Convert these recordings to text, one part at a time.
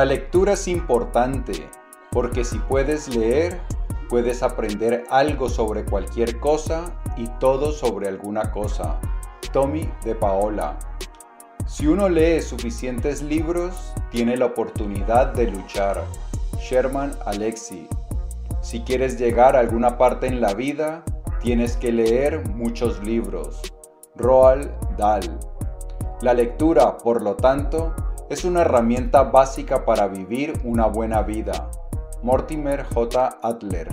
La lectura es importante porque si puedes leer, puedes aprender algo sobre cualquier cosa y todo sobre alguna cosa. Tommy de Paola. Si uno lee suficientes libros, tiene la oportunidad de luchar. Sherman Alexi. Si quieres llegar a alguna parte en la vida, tienes que leer muchos libros. Roald Dahl. La lectura, por lo tanto, es una herramienta básica para vivir una buena vida. Mortimer J. Adler.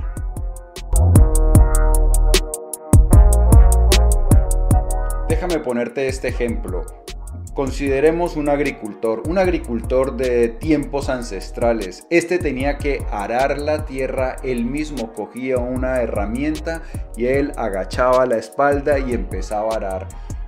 Déjame ponerte este ejemplo. Consideremos un agricultor, un agricultor de tiempos ancestrales. Este tenía que arar la tierra, él mismo cogía una herramienta y él agachaba la espalda y empezaba a arar.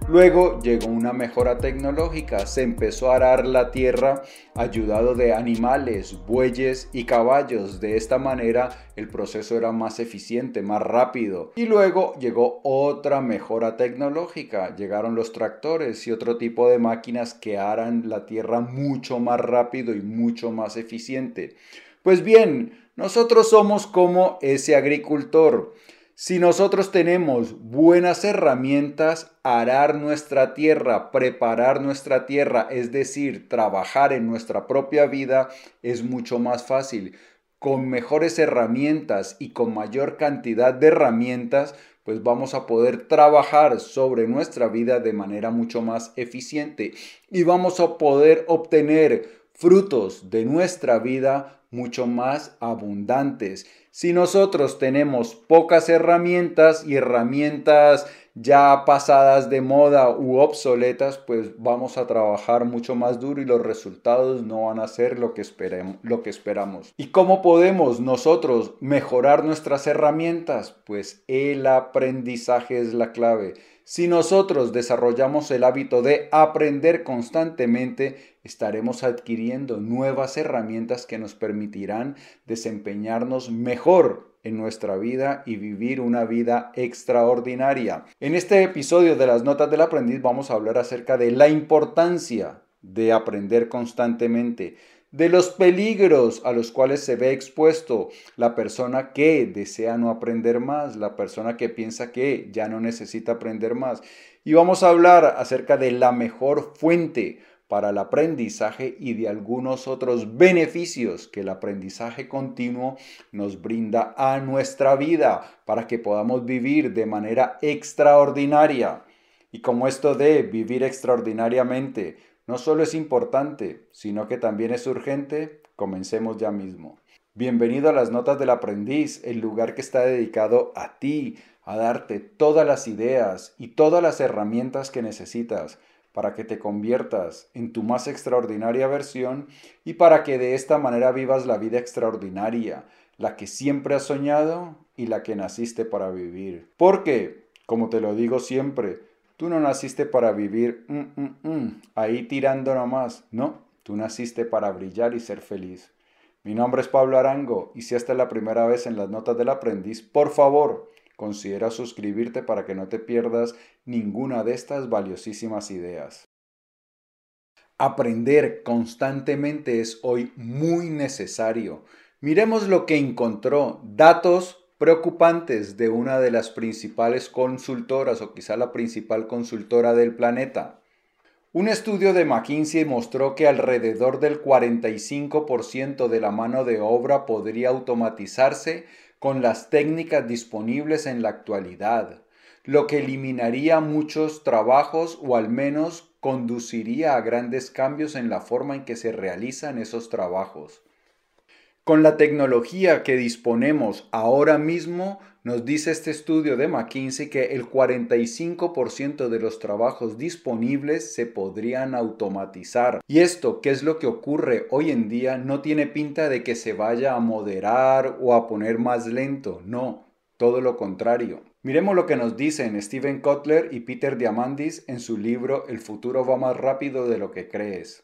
Luego llegó una mejora tecnológica, se empezó a arar la tierra ayudado de animales, bueyes y caballos. De esta manera el proceso era más eficiente, más rápido. Y luego llegó otra mejora tecnológica, llegaron los tractores y otro tipo de máquinas que aran la tierra mucho más rápido y mucho más eficiente. Pues bien, nosotros somos como ese agricultor. Si nosotros tenemos buenas herramientas, arar nuestra tierra, preparar nuestra tierra, es decir, trabajar en nuestra propia vida, es mucho más fácil. Con mejores herramientas y con mayor cantidad de herramientas, pues vamos a poder trabajar sobre nuestra vida de manera mucho más eficiente y vamos a poder obtener frutos de nuestra vida mucho más abundantes. Si nosotros tenemos pocas herramientas y herramientas ya pasadas de moda u obsoletas, pues vamos a trabajar mucho más duro y los resultados no van a ser lo que, lo que esperamos. ¿Y cómo podemos nosotros mejorar nuestras herramientas? Pues el aprendizaje es la clave. Si nosotros desarrollamos el hábito de aprender constantemente, estaremos adquiriendo nuevas herramientas que nos permitirán desempeñarnos mejor en nuestra vida y vivir una vida extraordinaria. En este episodio de las Notas del Aprendiz vamos a hablar acerca de la importancia de aprender constantemente de los peligros a los cuales se ve expuesto la persona que desea no aprender más, la persona que piensa que ya no necesita aprender más. Y vamos a hablar acerca de la mejor fuente para el aprendizaje y de algunos otros beneficios que el aprendizaje continuo nos brinda a nuestra vida para que podamos vivir de manera extraordinaria. Y como esto de vivir extraordinariamente no solo es importante, sino que también es urgente, comencemos ya mismo. Bienvenido a las Notas del Aprendiz, el lugar que está dedicado a ti, a darte todas las ideas y todas las herramientas que necesitas para que te conviertas en tu más extraordinaria versión y para que de esta manera vivas la vida extraordinaria, la que siempre has soñado y la que naciste para vivir. Porque, como te lo digo siempre, Tú no naciste para vivir mm, mm, mm, ahí tirando nomás, no, tú naciste para brillar y ser feliz. Mi nombre es Pablo Arango y si esta es la primera vez en las notas del aprendiz, por favor, considera suscribirte para que no te pierdas ninguna de estas valiosísimas ideas. Aprender constantemente es hoy muy necesario. Miremos lo que encontró, datos preocupantes de una de las principales consultoras o quizá la principal consultora del planeta. Un estudio de McKinsey mostró que alrededor del 45% de la mano de obra podría automatizarse con las técnicas disponibles en la actualidad, lo que eliminaría muchos trabajos o al menos conduciría a grandes cambios en la forma en que se realizan esos trabajos. Con la tecnología que disponemos ahora mismo, nos dice este estudio de McKinsey que el 45% de los trabajos disponibles se podrían automatizar. Y esto, ¿qué es lo que ocurre hoy en día? No tiene pinta de que se vaya a moderar o a poner más lento, no, todo lo contrario. Miremos lo que nos dicen Steven Kotler y Peter Diamandis en su libro El futuro va más rápido de lo que crees.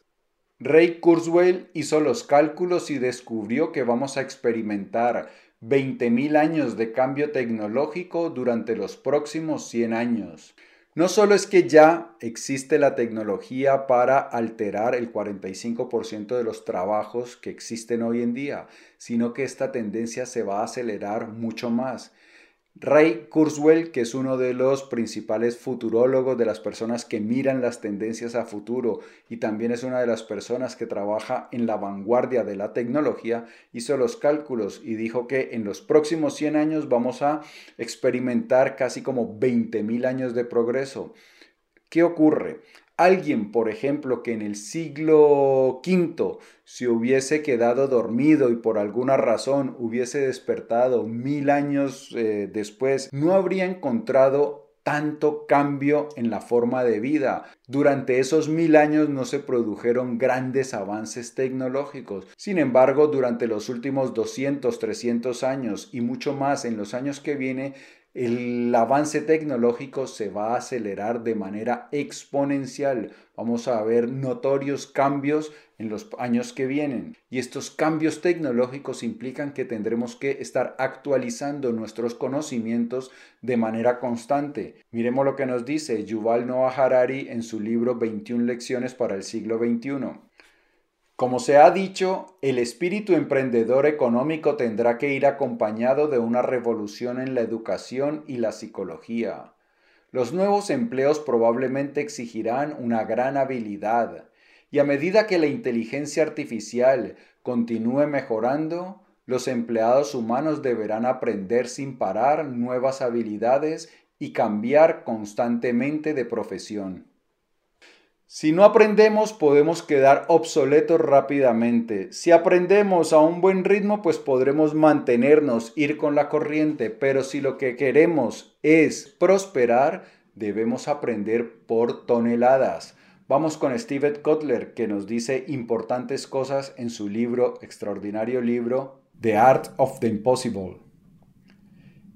Ray Kurzweil hizo los cálculos y descubrió que vamos a experimentar 20.000 años de cambio tecnológico durante los próximos 100 años. No solo es que ya existe la tecnología para alterar el 45% de los trabajos que existen hoy en día, sino que esta tendencia se va a acelerar mucho más. Ray Kurzweil, que es uno de los principales futurólogos de las personas que miran las tendencias a futuro y también es una de las personas que trabaja en la vanguardia de la tecnología, hizo los cálculos y dijo que en los próximos 100 años vamos a experimentar casi como 20.000 años de progreso. ¿Qué ocurre? Alguien, por ejemplo, que en el siglo V se hubiese quedado dormido y por alguna razón hubiese despertado mil años eh, después, no habría encontrado tanto cambio en la forma de vida. Durante esos mil años no se produjeron grandes avances tecnológicos. Sin embargo, durante los últimos 200, 300 años y mucho más en los años que viene, el avance tecnológico se va a acelerar de manera exponencial. Vamos a ver notorios cambios en los años que vienen. Y estos cambios tecnológicos implican que tendremos que estar actualizando nuestros conocimientos de manera constante. Miremos lo que nos dice Yuval Noah Harari en su libro 21 lecciones para el siglo XXI. Como se ha dicho, el espíritu emprendedor económico tendrá que ir acompañado de una revolución en la educación y la psicología. Los nuevos empleos probablemente exigirán una gran habilidad, y a medida que la inteligencia artificial continúe mejorando, los empleados humanos deberán aprender sin parar nuevas habilidades y cambiar constantemente de profesión. Si no aprendemos podemos quedar obsoletos rápidamente. Si aprendemos a un buen ritmo pues podremos mantenernos, ir con la corriente, pero si lo que queremos es prosperar, debemos aprender por toneladas. Vamos con Steve Kotler que nos dice importantes cosas en su libro, extraordinario libro, The Art of the Impossible.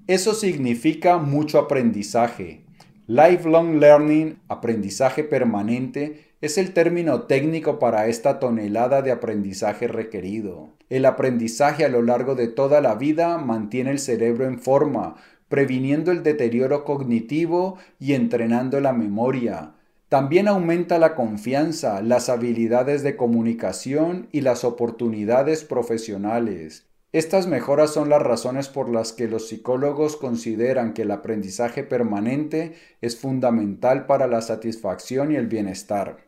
Eso significa mucho aprendizaje, Lifelong Learning, aprendizaje permanente, es el término técnico para esta tonelada de aprendizaje requerido. El aprendizaje a lo largo de toda la vida mantiene el cerebro en forma, previniendo el deterioro cognitivo y entrenando la memoria. También aumenta la confianza, las habilidades de comunicación y las oportunidades profesionales. Estas mejoras son las razones por las que los psicólogos consideran que el aprendizaje permanente es fundamental para la satisfacción y el bienestar.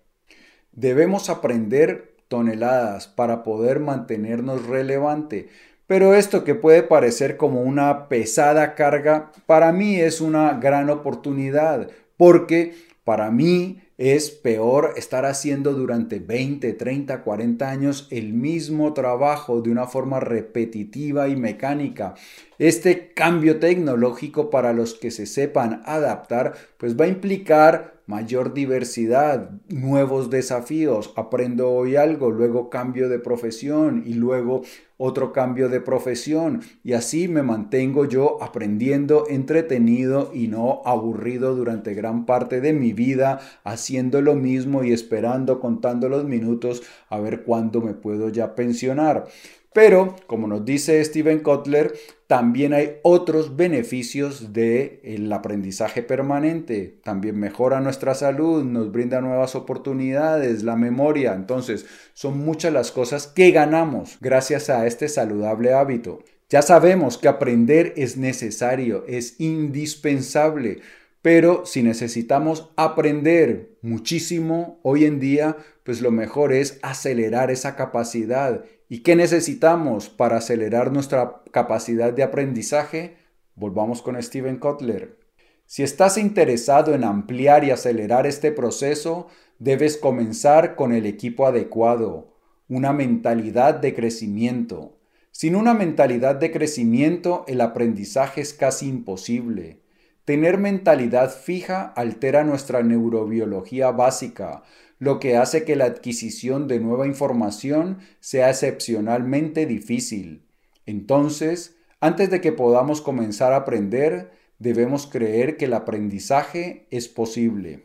Debemos aprender toneladas para poder mantenernos relevante, pero esto que puede parecer como una pesada carga, para mí es una gran oportunidad, porque para mí es peor estar haciendo durante 20, 30, 40 años el mismo trabajo de una forma repetitiva y mecánica. Este cambio tecnológico para los que se sepan adaptar, pues va a implicar mayor diversidad, nuevos desafíos. Aprendo hoy algo, luego cambio de profesión y luego otro cambio de profesión y así me mantengo yo aprendiendo entretenido y no aburrido durante gran parte de mi vida haciendo lo mismo y esperando contando los minutos a ver cuándo me puedo ya pensionar. Pero, como nos dice Steven Kotler, también hay otros beneficios del aprendizaje permanente. También mejora nuestra salud, nos brinda nuevas oportunidades, la memoria. Entonces, son muchas las cosas que ganamos gracias a este saludable hábito. Ya sabemos que aprender es necesario, es indispensable. Pero si necesitamos aprender muchísimo hoy en día, pues lo mejor es acelerar esa capacidad ¿Y qué necesitamos para acelerar nuestra capacidad de aprendizaje? Volvamos con Steven Kotler. Si estás interesado en ampliar y acelerar este proceso, debes comenzar con el equipo adecuado, una mentalidad de crecimiento. Sin una mentalidad de crecimiento, el aprendizaje es casi imposible. Tener mentalidad fija altera nuestra neurobiología básica, lo que hace que la adquisición de nueva información sea excepcionalmente difícil. Entonces, antes de que podamos comenzar a aprender, debemos creer que el aprendizaje es posible.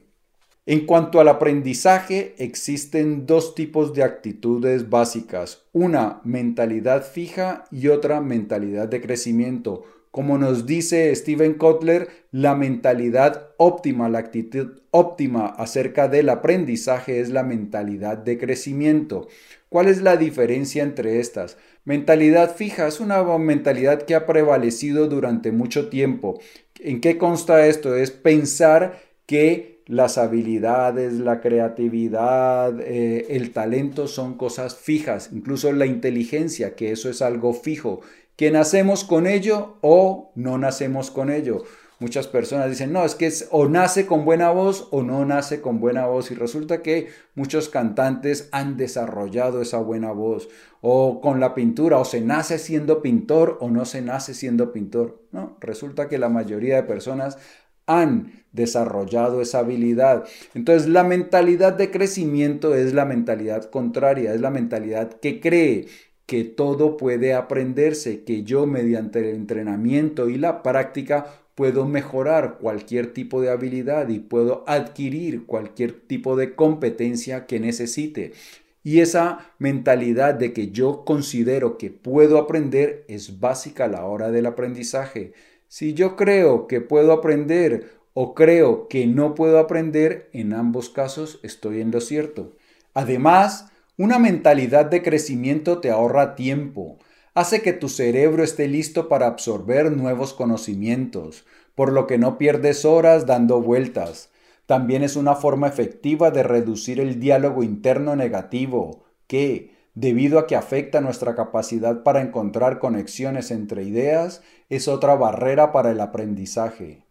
En cuanto al aprendizaje, existen dos tipos de actitudes básicas, una mentalidad fija y otra mentalidad de crecimiento. Como nos dice Steven Kotler, la mentalidad óptima, la actitud óptima acerca del aprendizaje es la mentalidad de crecimiento. ¿Cuál es la diferencia entre estas? Mentalidad fija es una mentalidad que ha prevalecido durante mucho tiempo. ¿En qué consta esto? Es pensar que las habilidades, la creatividad, eh, el talento son cosas fijas, incluso la inteligencia, que eso es algo fijo que nacemos con ello o no nacemos con ello. Muchas personas dicen, no, es que es, o nace con buena voz o no nace con buena voz. Y resulta que muchos cantantes han desarrollado esa buena voz. O con la pintura, o se nace siendo pintor o no se nace siendo pintor. No, resulta que la mayoría de personas han desarrollado esa habilidad. Entonces la mentalidad de crecimiento es la mentalidad contraria, es la mentalidad que cree que todo puede aprenderse, que yo mediante el entrenamiento y la práctica puedo mejorar cualquier tipo de habilidad y puedo adquirir cualquier tipo de competencia que necesite. Y esa mentalidad de que yo considero que puedo aprender es básica a la hora del aprendizaje. Si yo creo que puedo aprender o creo que no puedo aprender, en ambos casos estoy en lo cierto. Además, una mentalidad de crecimiento te ahorra tiempo, hace que tu cerebro esté listo para absorber nuevos conocimientos, por lo que no pierdes horas dando vueltas. También es una forma efectiva de reducir el diálogo interno negativo, que, debido a que afecta nuestra capacidad para encontrar conexiones entre ideas, es otra barrera para el aprendizaje.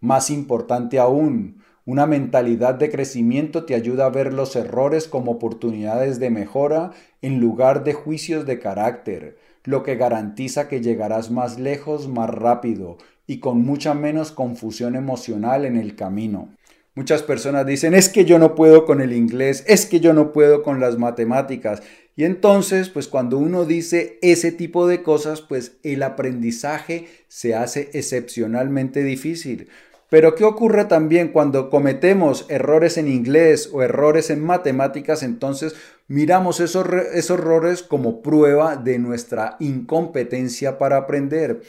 Más importante aún, una mentalidad de crecimiento te ayuda a ver los errores como oportunidades de mejora en lugar de juicios de carácter, lo que garantiza que llegarás más lejos más rápido y con mucha menos confusión emocional en el camino. Muchas personas dicen, es que yo no puedo con el inglés, es que yo no puedo con las matemáticas. Y entonces, pues cuando uno dice ese tipo de cosas, pues el aprendizaje se hace excepcionalmente difícil. Pero ¿qué ocurre también cuando cometemos errores en inglés o errores en matemáticas? Entonces miramos esos, esos errores como prueba de nuestra incompetencia para aprender.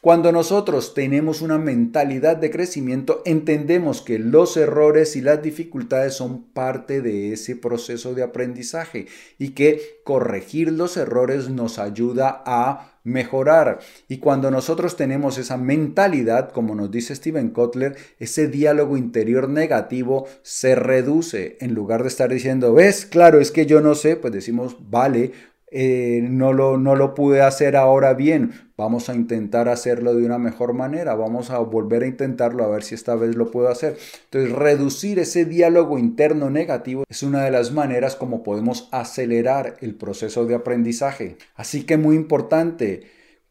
Cuando nosotros tenemos una mentalidad de crecimiento, entendemos que los errores y las dificultades son parte de ese proceso de aprendizaje y que corregir los errores nos ayuda a mejorar. Y cuando nosotros tenemos esa mentalidad, como nos dice Steven Kotler, ese diálogo interior negativo se reduce. En lugar de estar diciendo, ves, claro, es que yo no sé, pues decimos, vale, eh, no, lo, no lo pude hacer ahora bien, vamos a intentar hacerlo de una mejor manera, vamos a volver a intentarlo a ver si esta vez lo puedo hacer. Entonces, reducir ese diálogo interno negativo es una de las maneras como podemos acelerar el proceso de aprendizaje. Así que muy importante,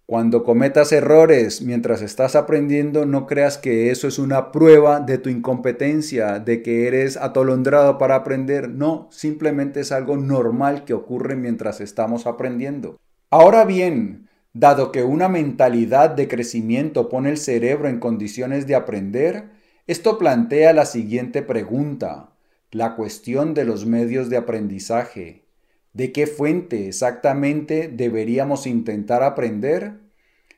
cuando cometas errores mientras estás aprendiendo, no creas que eso es una prueba de tu incompetencia, de que eres atolondrado para aprender. No, simplemente es algo normal que ocurre mientras estamos aprendiendo. Ahora bien, dado que una mentalidad de crecimiento pone el cerebro en condiciones de aprender, esto plantea la siguiente pregunta, la cuestión de los medios de aprendizaje. ¿De qué fuente exactamente deberíamos intentar aprender?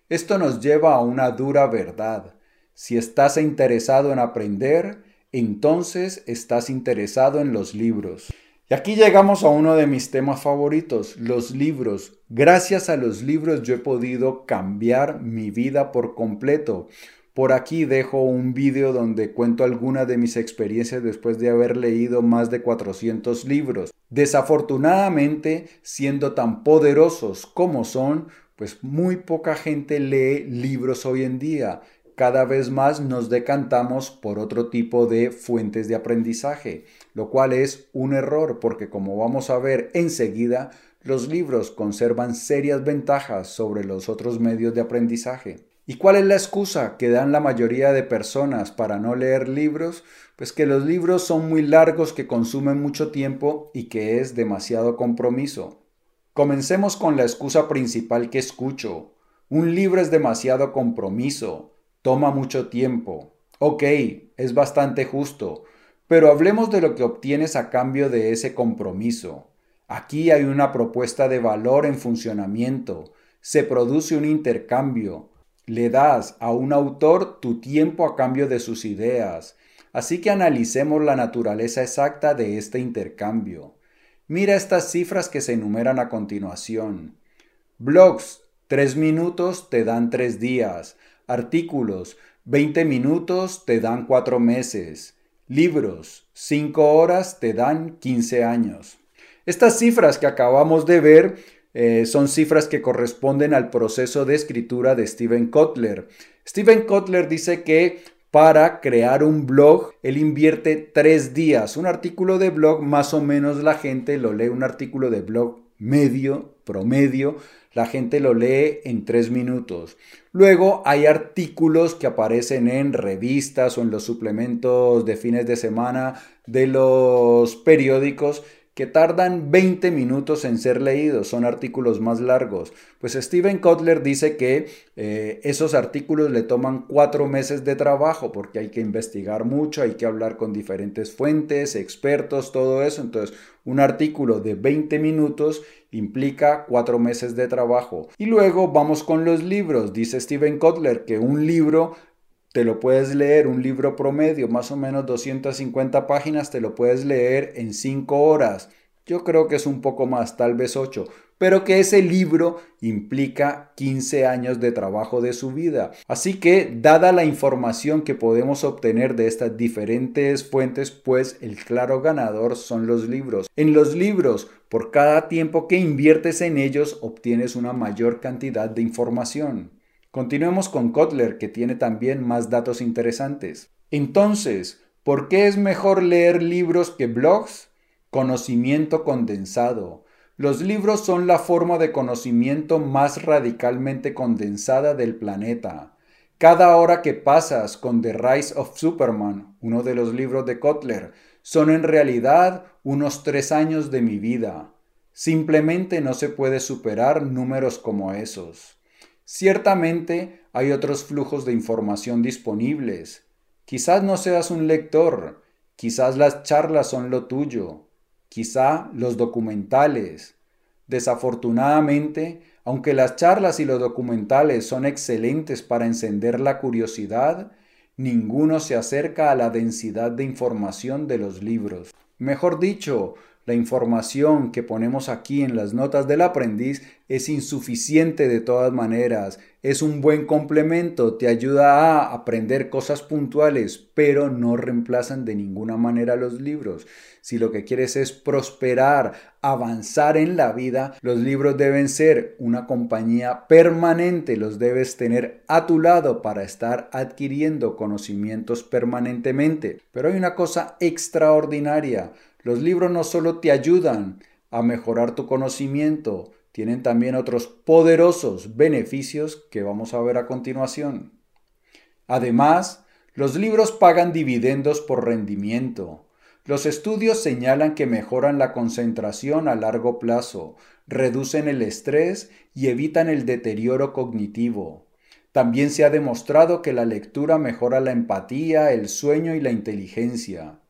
Esto nos lleva a una dura verdad. Si estás interesado en aprender, entonces estás interesado en los libros. Y aquí llegamos a uno de mis temas favoritos, los libros. Gracias a los libros yo he podido cambiar mi vida por completo. Por aquí dejo un vídeo donde cuento algunas de mis experiencias después de haber leído más de 400 libros. Desafortunadamente, siendo tan poderosos como son, pues muy poca gente lee libros hoy en día. Cada vez más nos decantamos por otro tipo de fuentes de aprendizaje, lo cual es un error porque como vamos a ver enseguida, los libros conservan serias ventajas sobre los otros medios de aprendizaje. ¿Y cuál es la excusa que dan la mayoría de personas para no leer libros? Pues que los libros son muy largos, que consumen mucho tiempo y que es demasiado compromiso. Comencemos con la excusa principal que escucho. Un libro es demasiado compromiso, toma mucho tiempo. Ok, es bastante justo, pero hablemos de lo que obtienes a cambio de ese compromiso. Aquí hay una propuesta de valor en funcionamiento, se produce un intercambio, Le das a un autor tu tiempo a cambio de sus ideas. Así que analicemos la naturaleza exacta de este intercambio. Mira estas cifras que se enumeran a continuación. Blogs, 3 minutos te dan 3 días. Artículos, 20 minutos te dan 4 meses. Libros, 5 horas te dan 15 años. Estas cifras que acabamos de ver eh, son cifras que corresponden al proceso de escritura de Steven Kotler. Steven Kotler dice que para crear un blog, él invierte tres días. Un artículo de blog, más o menos la gente lo lee, un artículo de blog medio, promedio, la gente lo lee en tres minutos. Luego hay artículos que aparecen en revistas o en los suplementos de fines de semana de los periódicos que tardan 20 minutos en ser leídos, son artículos más largos. Pues Steven Kotler dice que eh, esos artículos le toman cuatro meses de trabajo porque hay que investigar mucho, hay que hablar con diferentes fuentes, expertos, todo eso. Entonces, un artículo de 20 minutos implica cuatro meses de trabajo. Y luego vamos con los libros. Dice Steven Kotler que un libro te lo puedes leer, un libro promedio, más o menos 250 páginas, te lo puedes leer en 5 horas. Yo creo que es un poco más, tal vez 8, pero que ese libro implica 15 años de trabajo de su vida. Así que, dada la información que podemos obtener de estas diferentes fuentes, pues el claro ganador son los libros. En los libros, por cada tiempo que inviertes en ellos, obtienes una mayor cantidad de información. Continuemos con Kotler, que tiene también más datos interesantes. Entonces, ¿por qué es mejor leer libros que blogs? Conocimiento condensado. Los libros son la forma de conocimiento más radicalmente condensada del planeta. Cada hora que pasas con The Rise of Superman, uno de los libros de Kotler, son en realidad unos tres años de mi vida. Simplemente no se puede superar números como esos. Ciertamente hay otros flujos de información disponibles. Quizás no seas un lector, quizás las charlas son lo tuyo, quizá los documentales. Desafortunadamente, aunque las charlas y los documentales son excelentes para encender la curiosidad, ninguno se acerca a la densidad de información de los libros. Mejor dicho, la información que ponemos aquí en las notas del aprendiz es insuficiente de todas maneras. Es un buen complemento, te ayuda a aprender cosas puntuales, pero no reemplazan de ninguna manera los libros. Si lo que quieres es prosperar, avanzar en la vida, los libros deben ser una compañía permanente, los debes tener a tu lado para estar adquiriendo conocimientos permanentemente. Pero hay una cosa extraordinaria. Los libros no solo te ayudan a mejorar tu conocimiento, tienen también otros poderosos beneficios que vamos a ver a continuación. Además, los libros pagan dividendos por rendimiento. Los estudios señalan que mejoran la concentración a largo plazo, reducen el estrés y evitan el deterioro cognitivo. También se ha demostrado que la lectura mejora la empatía, el sueño y la inteligencia.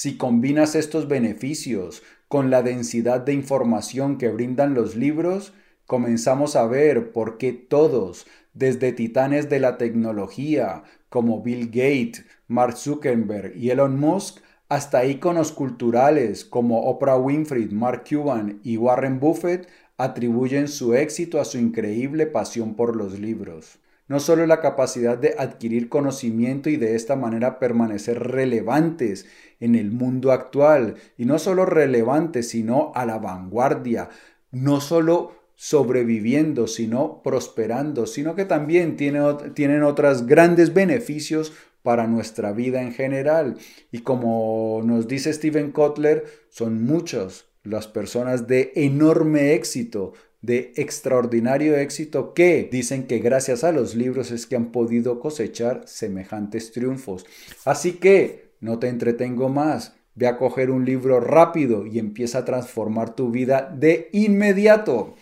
Si combinas estos beneficios con la densidad de información que brindan los libros, comenzamos a ver por qué todos, desde titanes de la tecnología como Bill Gates, Mark Zuckerberg y Elon Musk, hasta íconos culturales como Oprah Winfrey, Mark Cuban y Warren Buffett, atribuyen su éxito a su increíble pasión por los libros no solo la capacidad de adquirir conocimiento y de esta manera permanecer relevantes en el mundo actual, y no solo relevantes, sino a la vanguardia, no solo sobreviviendo, sino prosperando, sino que también tienen otros grandes beneficios para nuestra vida en general. Y como nos dice Steven Kotler, son muchas las personas de enorme éxito de extraordinario éxito que dicen que gracias a los libros es que han podido cosechar semejantes triunfos. Así que no te entretengo más. Ve a coger un libro rápido y empieza a transformar tu vida de inmediato.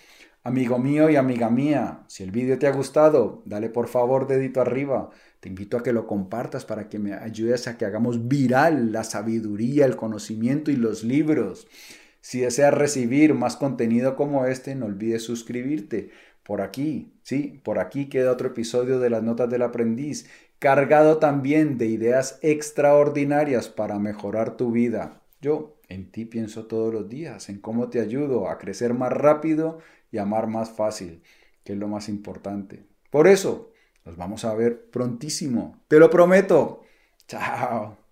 Amigo mío y amiga mía, si el vídeo te ha gustado, dale por favor dedito arriba. Te invito a que lo compartas para que me ayudes a que hagamos viral la sabiduría, el conocimiento y los libros. Si deseas recibir más contenido como este, no olvides suscribirte. Por aquí, sí, por aquí queda otro episodio de las Notas del Aprendiz, cargado también de ideas extraordinarias para mejorar tu vida. Yo en ti pienso todos los días, en cómo te ayudo a crecer más rápido y amar más fácil, que es lo más importante. Por eso, nos vamos a ver prontísimo. Te lo prometo. Chao.